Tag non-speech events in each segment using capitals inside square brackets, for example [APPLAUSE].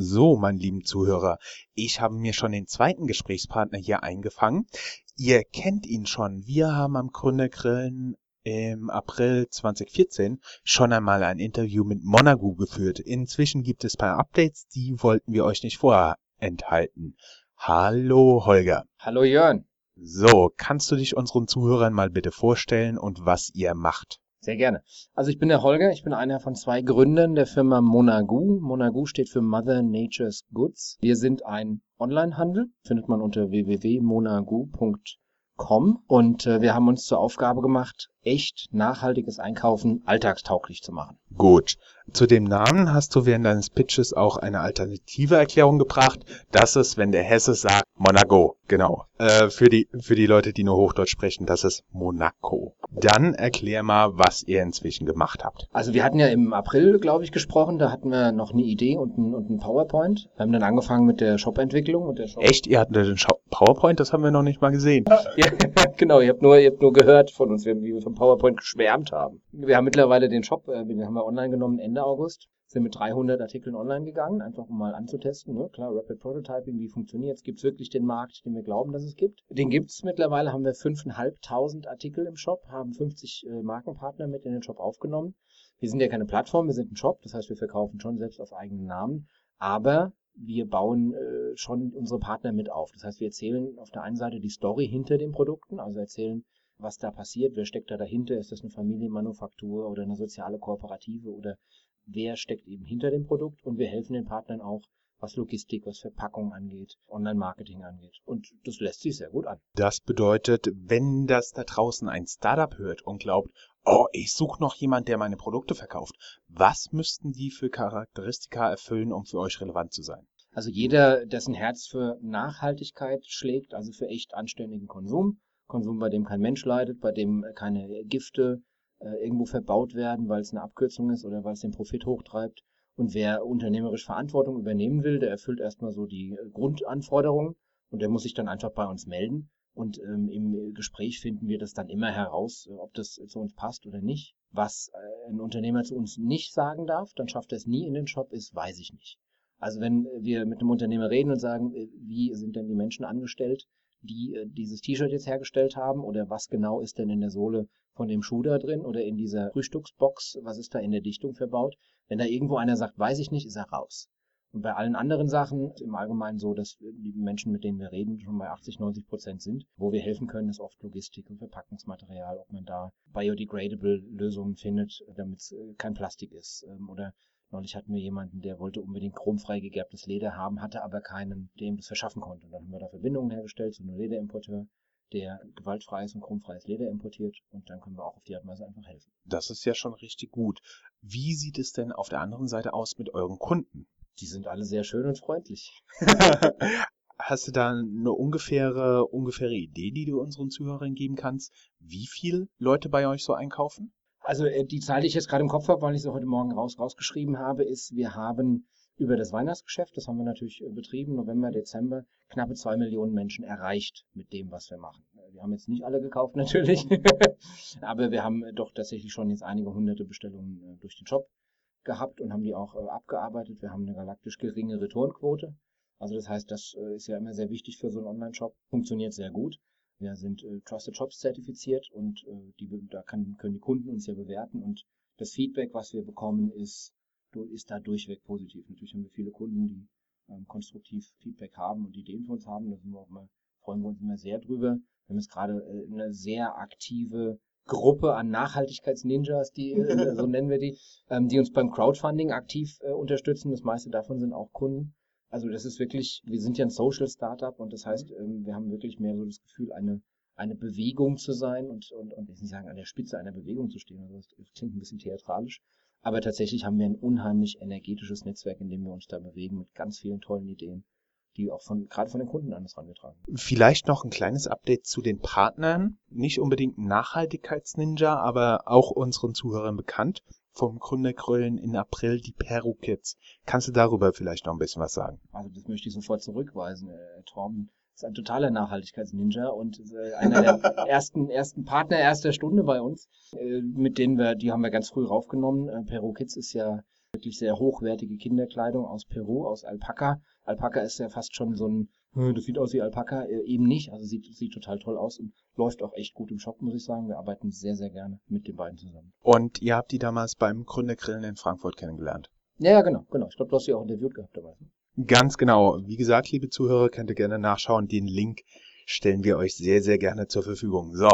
So, mein lieben Zuhörer, ich habe mir schon den zweiten Gesprächspartner hier eingefangen. Ihr kennt ihn schon. Wir haben am Gründergrillen im April 2014 schon einmal ein Interview mit Monagu geführt. Inzwischen gibt es paar Updates, die wollten wir euch nicht vorenthalten. Hallo Holger. Hallo Jörn. So, kannst du dich unseren Zuhörern mal bitte vorstellen und was ihr macht? Sehr gerne. Also ich bin der Holger, ich bin einer von zwei Gründern der Firma Monagu. Monagu steht für Mother Nature's Goods. Wir sind ein Onlinehandel, findet man unter www.monagu.com und äh, wir haben uns zur Aufgabe gemacht, echt nachhaltiges Einkaufen alltagstauglich zu machen. Gut. Zu dem Namen hast du während deines Pitches auch eine alternative Erklärung gebracht. Das ist, wenn der Hesse sagt Monaco. Genau. Äh, für die für die Leute, die nur Hochdeutsch sprechen, das ist Monaco. Dann erklär mal, was ihr inzwischen gemacht habt. Also wir hatten ja im April, glaube ich, gesprochen. Da hatten wir noch eine Idee und ein, und ein PowerPoint. Wir haben dann angefangen mit der Shop-Entwicklung und der Shop. Echt? Ihr hattet den Shop PowerPoint? Das haben wir noch nicht mal gesehen. ja, [LAUGHS] genau. Ihr habt nur ihr habt nur gehört von uns, wie wir vom PowerPoint geschwärmt haben. Wir haben mittlerweile den Shop, äh, den haben wir online genommen Ende August sind mit 300 Artikeln online gegangen, einfach um mal anzutesten. Ne? Klar, Rapid Prototyping, wie funktioniert es? Gibt es wirklich den Markt, den wir glauben, dass es gibt? Den gibt es mittlerweile, haben wir 5.500 Artikel im Shop, haben 50 äh, Markenpartner mit in den Shop aufgenommen. Wir sind ja keine Plattform, wir sind ein Shop, das heißt, wir verkaufen schon selbst auf eigenen Namen, aber wir bauen äh, schon unsere Partner mit auf. Das heißt, wir erzählen auf der einen Seite die Story hinter den Produkten, also erzählen, was da passiert, wer steckt da dahinter, ist das eine Familienmanufaktur oder eine soziale Kooperative oder wer steckt eben hinter dem Produkt und wir helfen den Partnern auch, was Logistik, was Verpackung angeht, Online-Marketing angeht. Und das lässt sich sehr gut an. Das bedeutet, wenn das da draußen ein Startup hört und glaubt, oh, ich suche noch jemand, der meine Produkte verkauft, was müssten die für Charakteristika erfüllen, um für euch relevant zu sein? Also jeder, dessen Herz für Nachhaltigkeit schlägt, also für echt anständigen Konsum, Konsum, bei dem kein Mensch leidet, bei dem keine Gifte äh, irgendwo verbaut werden, weil es eine Abkürzung ist oder weil es den Profit hochtreibt. Und wer unternehmerisch Verantwortung übernehmen will, der erfüllt erstmal so die äh, Grundanforderungen und der muss sich dann einfach bei uns melden. Und ähm, im Gespräch finden wir das dann immer heraus, äh, ob das zu uns passt oder nicht. Was äh, ein Unternehmer zu uns nicht sagen darf, dann schafft er es nie in den Shop, ist, weiß ich nicht. Also wenn wir mit einem Unternehmer reden und sagen, wie sind denn die Menschen angestellt, die äh, dieses T-Shirt jetzt hergestellt haben oder was genau ist denn in der Sohle von dem Schuh da drin oder in dieser Frühstücksbox, was ist da in der Dichtung verbaut. Wenn da irgendwo einer sagt, weiß ich nicht, ist er raus. Und bei allen anderen Sachen ist im Allgemeinen so, dass die Menschen, mit denen wir reden, schon bei 80, 90 Prozent sind. Wo wir helfen können, ist oft Logistik und Verpackungsmaterial, ob man da biodegradable Lösungen findet, damit es äh, kein Plastik ist. Ähm, oder Neulich hatten wir jemanden, der wollte unbedingt chromfrei gegerbtes Leder haben, hatte aber keinen, der ihm das verschaffen konnte. Und dann haben wir da Verbindungen hergestellt zu einem Lederimporteur, der gewaltfreies und chromfreies Leder importiert und dann können wir auch auf die Art und Weise einfach helfen. Das ist ja schon richtig gut. Wie sieht es denn auf der anderen Seite aus mit euren Kunden? Die sind alle sehr schön und freundlich. [LAUGHS] Hast du da eine ungefähre, ungefähre Idee, die du unseren Zuhörern geben kannst, wie viele Leute bei euch so einkaufen? Also äh, die Zahl, die ich jetzt gerade im Kopf habe, weil ich sie heute Morgen raus, rausgeschrieben habe, ist, wir haben über das Weihnachtsgeschäft, das haben wir natürlich äh, betrieben, November, Dezember, knappe zwei Millionen Menschen erreicht mit dem, was wir machen. Äh, wir haben jetzt nicht alle gekauft [LAUGHS] natürlich, aber wir haben doch tatsächlich schon jetzt einige hunderte Bestellungen durch den Shop gehabt und haben die auch abgearbeitet. Wir haben eine galaktisch geringe Returnquote. Also das heißt, das ist ja immer sehr wichtig für so einen Online-Shop. Funktioniert sehr gut. Wir sind äh, Trusted Shops zertifiziert und äh, die, da kann, können die Kunden uns ja bewerten und das Feedback, was wir bekommen, ist, ist da durchweg positiv. Natürlich haben wir viele Kunden, die ähm, konstruktiv Feedback haben und Ideen für uns haben. Da sind wir auch mal, freuen wir uns immer sehr drüber. Wir haben jetzt gerade äh, eine sehr aktive Gruppe an Nachhaltigkeitsninjas, die, äh, [LAUGHS] so nennen wir die, ähm, die uns beim Crowdfunding aktiv äh, unterstützen. Das meiste davon sind auch Kunden. Also das ist wirklich, wir sind ja ein Social Startup und das heißt, ähm, wir haben wirklich mehr so das Gefühl, eine, eine Bewegung zu sein und, und, und ich nicht sagen, an der Spitze einer Bewegung zu stehen. Also das klingt ein bisschen theatralisch. Aber tatsächlich haben wir ein unheimlich energetisches Netzwerk, in dem wir uns da bewegen mit ganz vielen tollen Ideen, die auch von, gerade von den Kunden an uns herangetragen werden. Vielleicht noch ein kleines Update zu den Partnern. Nicht unbedingt Nachhaltigkeitsninja, aber auch unseren Zuhörern bekannt vom Gründergrölen in April die Peru Kids. Kannst du darüber vielleicht noch ein bisschen was sagen? Also das möchte ich sofort zurückweisen. Äh, Torben ist ein totaler Nachhaltigkeitsninja und äh, einer der [LAUGHS] ersten, ersten Partner erster Stunde bei uns, äh, mit denen wir, die haben wir ganz früh raufgenommen. Äh, Peru Kids ist ja Wirklich sehr hochwertige Kinderkleidung aus Peru, aus Alpaka. Alpaka ist ja fast schon so ein, das sieht aus wie Alpaka, äh, eben nicht. Also sieht, sieht total toll aus und läuft auch echt gut im Shop, muss ich sagen. Wir arbeiten sehr, sehr gerne mit den beiden zusammen. Und ihr habt die damals beim Gründergrillen in Frankfurt kennengelernt? Ja, ja, genau, genau. Ich glaube, du hast sie auch interviewt gehabt dabei. Ganz genau. Wie gesagt, liebe Zuhörer, könnt ihr gerne nachschauen. Den Link stellen wir euch sehr, sehr gerne zur Verfügung. So,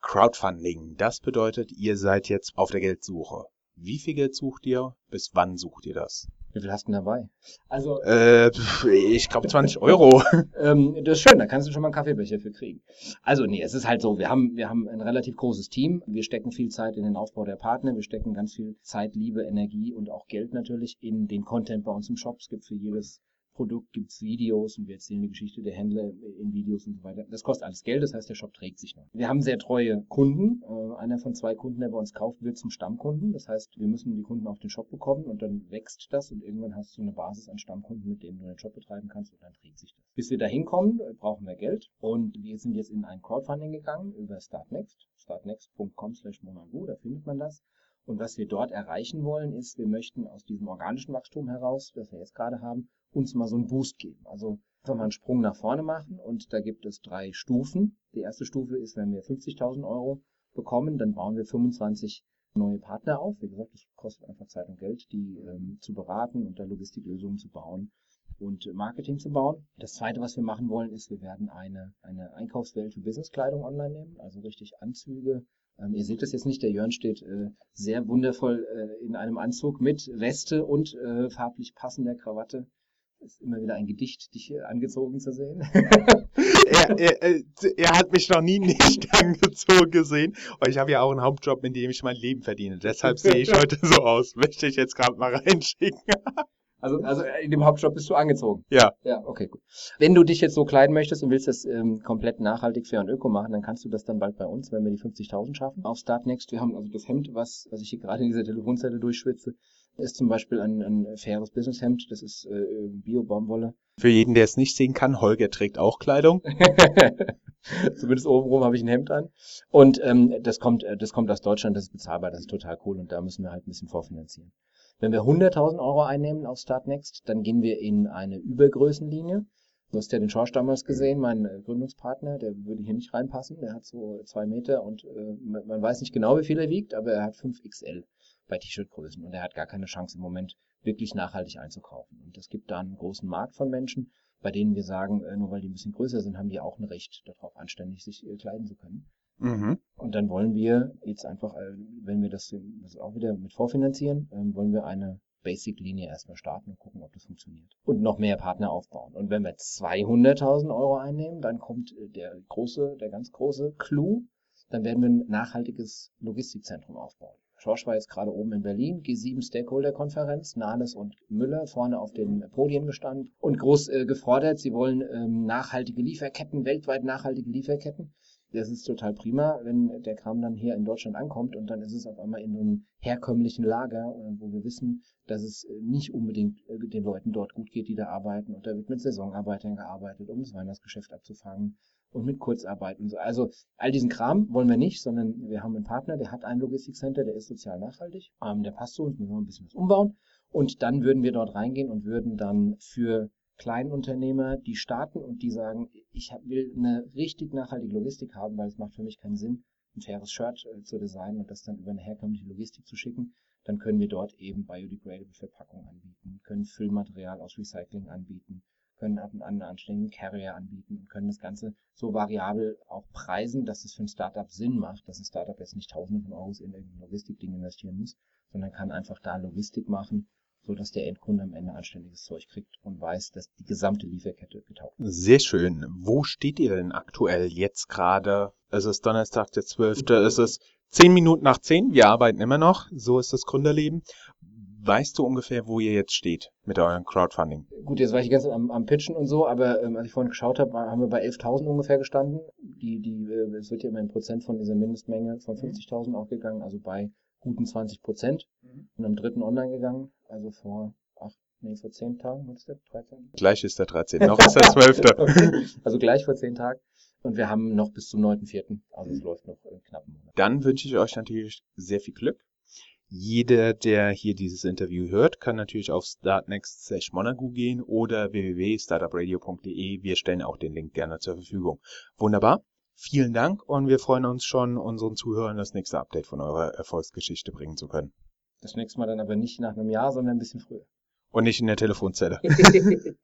Crowdfunding. Das bedeutet, ihr seid jetzt auf der Geldsuche. Wie viel Geld sucht ihr? Bis wann sucht ihr das? Wie viel hast du denn dabei? Also, Äh, ich glaube 20 Euro. [LAUGHS] ähm, das ist schön, da kannst du schon mal einen Kaffeebecher für kriegen. Also, nee, es ist halt so, wir haben, wir haben ein relativ großes Team. Wir stecken viel Zeit in den Aufbau der Partner. Wir stecken ganz viel Zeit, Liebe, Energie und auch Geld natürlich in den Content bei uns im Shop. Es gibt für jedes Produkt gibt's Videos und wir erzählen die Geschichte der Händler in Videos und so weiter. Das kostet alles Geld, das heißt, der Shop trägt sich noch. Wir haben sehr treue Kunden. Äh, einer von zwei Kunden, der bei uns kauft, wird zum Stammkunden. Das heißt, wir müssen die Kunden auf den Shop bekommen und dann wächst das und irgendwann hast du eine Basis an Stammkunden, mit denen du den Shop betreiben kannst und dann trägt sich das. Bis wir da hinkommen, äh, brauchen wir Geld und wir sind jetzt in ein Crowdfunding gegangen über Startnext, startnext.com slash da findet man das. Und was wir dort erreichen wollen, ist, wir möchten aus diesem organischen Wachstum heraus, das wir jetzt gerade haben, uns mal so einen Boost geben. Also einfach mal einen Sprung nach vorne machen und da gibt es drei Stufen. Die erste Stufe ist, wenn wir 50.000 Euro bekommen, dann bauen wir 25 neue Partner auf. Wie gesagt, das kostet einfach Zeit und Geld, die ähm, zu beraten und da Logistiklösungen zu bauen und Marketing zu bauen. Das zweite, was wir machen wollen, ist, wir werden eine, eine Einkaufswelt für Businesskleidung online nehmen, also richtig Anzüge. Ähm, ihr seht das jetzt nicht, der Jörn steht äh, sehr wundervoll äh, in einem Anzug mit Weste und äh, farblich passender Krawatte. Ist immer wieder ein Gedicht, dich hier angezogen zu sehen. [LAUGHS] er, er, er, er hat mich noch nie nicht [LAUGHS] angezogen gesehen. Und ich habe ja auch einen Hauptjob, in dem ich mein Leben verdiene. Deshalb sehe ich [LAUGHS] heute so aus. Möchte ich jetzt gerade mal reinschicken. Also, also in dem Hauptjob bist du angezogen. Ja. Ja, okay, gut. Wenn du dich jetzt so kleiden möchtest und willst das ähm, komplett nachhaltig, fair und öko machen, dann kannst du das dann bald bei uns, wenn wir die 50.000 schaffen. Auf Startnext, wir haben also das Hemd, was, was ich hier gerade in dieser Telefonzelle durchschwitze, ist zum Beispiel ein, ein faires Businesshemd. Das ist äh, Bio-Baumwolle. Für jeden, der es nicht sehen kann, Holger trägt auch Kleidung. [LAUGHS] Zumindest obenrum habe ich ein Hemd an. Und ähm, das kommt, äh, das kommt aus Deutschland, das ist bezahlbar, das ist total cool und da müssen wir halt ein bisschen vorfinanzieren. Wenn wir 100.000 Euro einnehmen auf Startnext, dann gehen wir in eine Übergrößenlinie. Du hast ja den Schorsch damals gesehen, mein äh, Gründungspartner, der würde hier nicht reinpassen. Der hat so zwei Meter und äh, man weiß nicht genau, wie viel er wiegt, aber er hat 5 XL bei T-Shirt-Größen und er hat gar keine Chance im Moment wirklich nachhaltig einzukaufen. Und es gibt da einen großen Markt von Menschen, bei denen wir sagen, äh, nur weil die ein bisschen größer sind, haben die auch ein Recht darauf, anständig sich äh, kleiden zu können. Mhm. Und dann wollen wir jetzt einfach, äh, wenn wir das, das auch wieder mit vorfinanzieren, ähm, wollen wir eine Basic-Linie erstmal starten und gucken, ob das funktioniert. Und noch mehr Partner aufbauen. Und wenn wir 200.000 Euro einnehmen, dann kommt der große, der ganz große Clou. Dann werden wir ein nachhaltiges Logistikzentrum aufbauen. Schorsch war jetzt gerade oben in Berlin, G7 Stakeholder-Konferenz, Nahles und Müller vorne auf den Podien gestanden und groß äh, gefordert, sie wollen ähm, nachhaltige Lieferketten, weltweit nachhaltige Lieferketten. Das ist total prima, wenn der Kram dann hier in Deutschland ankommt und dann ist es auf einmal in einem herkömmlichen Lager, äh, wo wir wissen, dass es äh, nicht unbedingt äh, den Leuten dort gut geht, die da arbeiten. Und da wird mit Saisonarbeitern gearbeitet, um das Weihnachtsgeschäft abzufangen und mit Kurzarbeit und so. Also all diesen Kram wollen wir nicht, sondern wir haben einen Partner, der hat ein Logistikcenter, der ist sozial nachhaltig, ähm, der passt zu uns, müssen wir ein bisschen was umbauen. Und dann würden wir dort reingehen und würden dann für Kleinunternehmer, die starten und die sagen, ich will eine richtig nachhaltige Logistik haben, weil es macht für mich keinen Sinn, ein faires Shirt äh, zu designen und das dann über eine herkömmliche Logistik zu schicken, dann können wir dort eben biodegradable Verpackungen anbieten, können Füllmaterial aus Recycling anbieten, können einen anständigen Carrier anbieten und können das Ganze so variabel auch preisen, dass es für ein Startup Sinn macht, dass ein Startup jetzt nicht Tausende von Euros in irgendein Logistikding investieren muss, sondern kann einfach da Logistik machen so dass der Endkunde am Ende anständiges Zeug kriegt und weiß, dass die gesamte Lieferkette getaugt ist. Sehr schön. Wo steht ihr denn aktuell jetzt gerade? Es ist Donnerstag, der 12. Es ist zehn Minuten nach zehn. Wir arbeiten immer noch. So ist das Gründerleben. Weißt du ungefähr, wo ihr jetzt steht mit eurem Crowdfunding? Gut, jetzt war ich ganz am, am Pitchen und so, aber ähm, als ich vorhin geschaut habe, haben wir bei 11.000 ungefähr gestanden. Die, die, äh, es wird ja immer ein Prozent von dieser Mindestmenge von 50.000 aufgegangen, also bei guten 20 Prozent. Mhm. Und am dritten online gegangen, also vor acht, nee, vor zehn Tagen, was ist der? 13? Gleich ist der 13, noch ist der 12. [LAUGHS] okay. Also gleich vor zehn Tagen. Und wir haben noch bis zum 9.4., also es läuft noch in knappen Monat. Dann wünsche ich euch natürlich sehr viel Glück. Jeder, der hier dieses Interview hört, kann natürlich auf startnext slash Monaco gehen oder www.startupradio.de. Wir stellen auch den Link gerne zur Verfügung. Wunderbar. Vielen Dank und wir freuen uns schon, unseren Zuhörern das nächste Update von eurer Erfolgsgeschichte bringen zu können. Das nächste Mal dann aber nicht nach einem Jahr, sondern ein bisschen früher. Und nicht in der Telefonzelle. [LAUGHS]